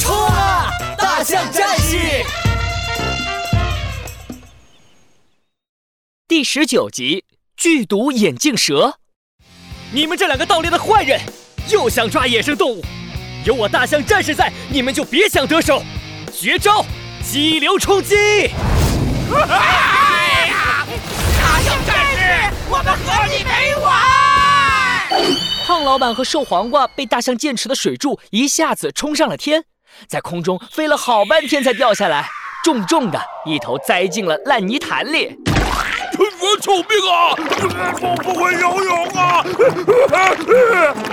冲啊！大象战士第十九集：剧毒眼镜蛇。你们这两个盗猎的坏人，又想抓野生动物，有我大象战士在，你们就别想得手。绝招：激流冲击！哎呀！大象战士，我们和你没完！胖老板和瘦黄瓜被大象剑齿的水柱一下子冲上了天，在空中飞了好半天才掉下来，重重的一头栽进了烂泥潭里。我救命啊！我不会游泳啊！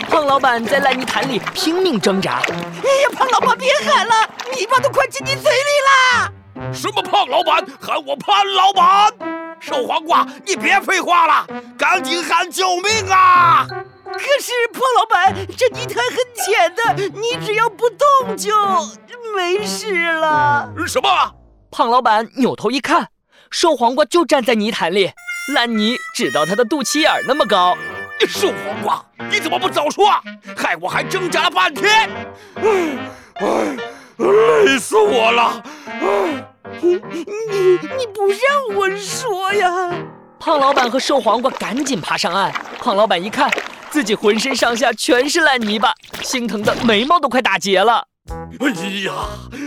胖老板在烂泥潭里拼命挣扎。哎呀，胖老板别喊了，泥巴都快进你嘴里啦！什么胖老板？喊我潘老板！瘦黄瓜，你别废话了，赶紧喊救命啊！可是胖老板，这泥潭很浅的，你只要不动就没事了。什么？胖老板扭头一看。瘦黄瓜就站在泥潭里，烂泥只到他的肚脐眼那么高。瘦黄瓜，你怎么不早说？害我还挣扎了半天，哎，累死我了！你你你不让我说呀！胖老板和瘦黄瓜赶紧爬上岸。胖老板一看，自己浑身上下全是烂泥巴，心疼的眉毛都快打结了。哎呀，哎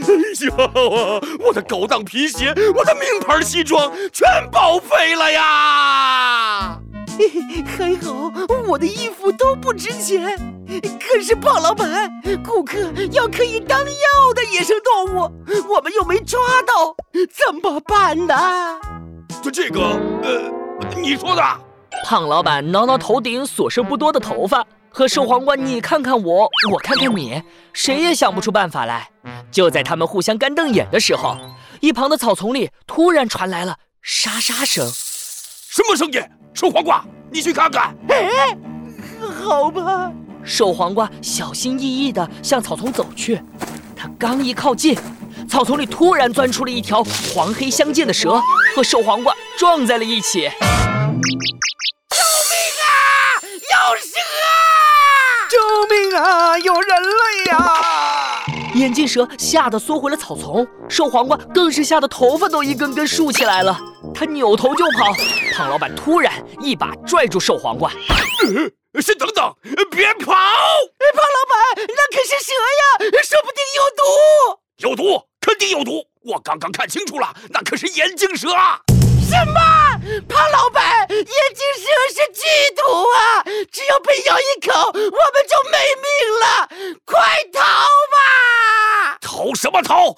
呀！我的高档皮鞋，我的名牌西装全报废了呀！还好我的衣服都不值钱，可是胖老板，顾客要可以当药的野生动物，我们又没抓到，怎么办呢？就这个，呃，你说的。胖老板挠挠头顶所剩不多的头发。和瘦黄瓜，你看看我，我看看你，谁也想不出办法来。就在他们互相干瞪眼的时候，一旁的草丛里突然传来了沙沙声。什么声音？瘦黄瓜，你去看看。哎，好吧。瘦黄瓜小心翼翼地向草丛走去，他刚一靠近，草丛里突然钻出了一条黄黑相间的蛇，和瘦黄瓜撞在了一起。啊！有蛇！救命啊！有人类呀！眼镜蛇吓得缩回了草丛，瘦黄瓜更是吓得头发都一根根竖起来了。他扭头就跑，胖老板突然一把拽住瘦黄瓜：“先等等，别跑！”胖老板，那可是蛇呀，说不定有毒。有毒，肯定有毒！我刚刚看清楚了，那可是眼镜蛇啊！什么？胖老板，眼镜蛇是剧毒啊！只要被咬一口，我们就没命了！快逃吧！逃什么逃？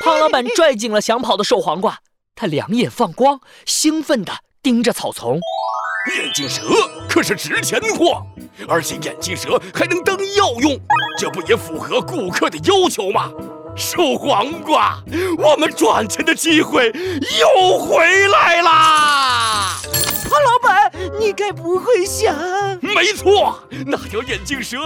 胖老板拽紧了想跑的瘦黄瓜，他两眼放光，兴奋地盯着草丛。眼镜蛇可是值钱货，而且眼镜蛇还能当药用，这不也符合顾客的要求吗？瘦黄瓜，我们赚钱的机会又回来啦！胖老板，你该不会想……没错，那条眼镜蛇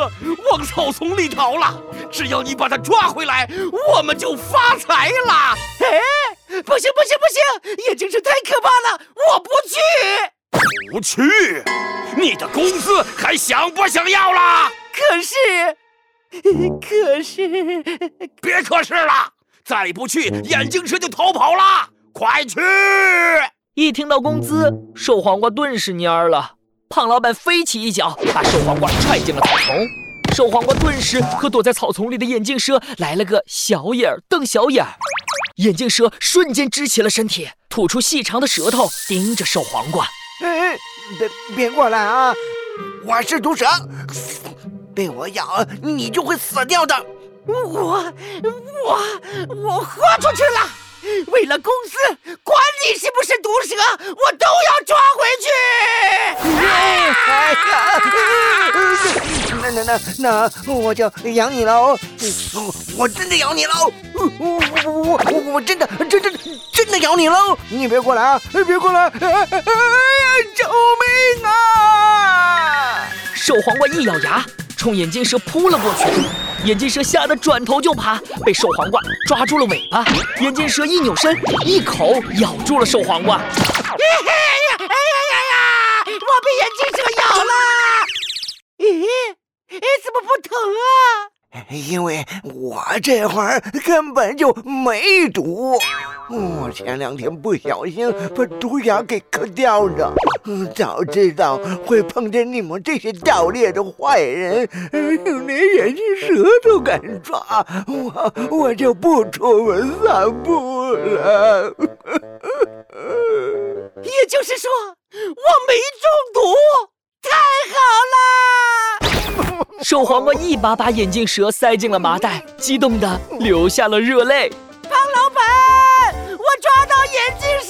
往草丛里逃了。只要你把它抓回来，我们就发财了。哎，不行不行不行，眼镜蛇太可怕了，我不去。不去？你的工资还想不想要了？可是。可是，别可是了！再不去，眼镜蛇就逃跑了。快去！一听到工资，瘦黄瓜顿时蔫了。胖老板飞起一脚，把瘦黄瓜踹进了草丛。瘦黄瓜顿时和躲在草丛里的眼镜蛇来了个小眼儿瞪小眼儿。眼镜蛇瞬间支起了身体，吐出细长的舌头，盯着瘦黄瓜。哎，别别过来啊！我是毒蛇。被我咬，你就会死掉的。我我我豁出去了！为了公司，管你是不是毒蛇，我都要抓回去！那那那那，我就养你喽！我真的咬你喽！我我我我我真的真真真的咬你喽！你别过来啊！别过来！哎呀，救命啊！瘦黄瓜一咬牙。冲眼镜蛇扑了过去，眼镜蛇吓得转头就爬，被瘦黄瓜抓住了尾巴。眼镜蛇一扭身，一口咬住了瘦黄瓜。哎呀哎呀呀呀！我被眼镜蛇咬了！咦，哎，怎么不疼啊？因为我这会儿根本就没毒。我前两天不小心把毒牙给磕掉了，早知道会碰见你们这些盗猎的坏人，连眼镜蛇都敢抓，我我就不出门散步了。也就是说，我没中毒，太好了！瘦黄瓜一把把眼镜蛇塞进了麻袋，激动的流下了热泪。胖老板，我抓到眼镜蛇了！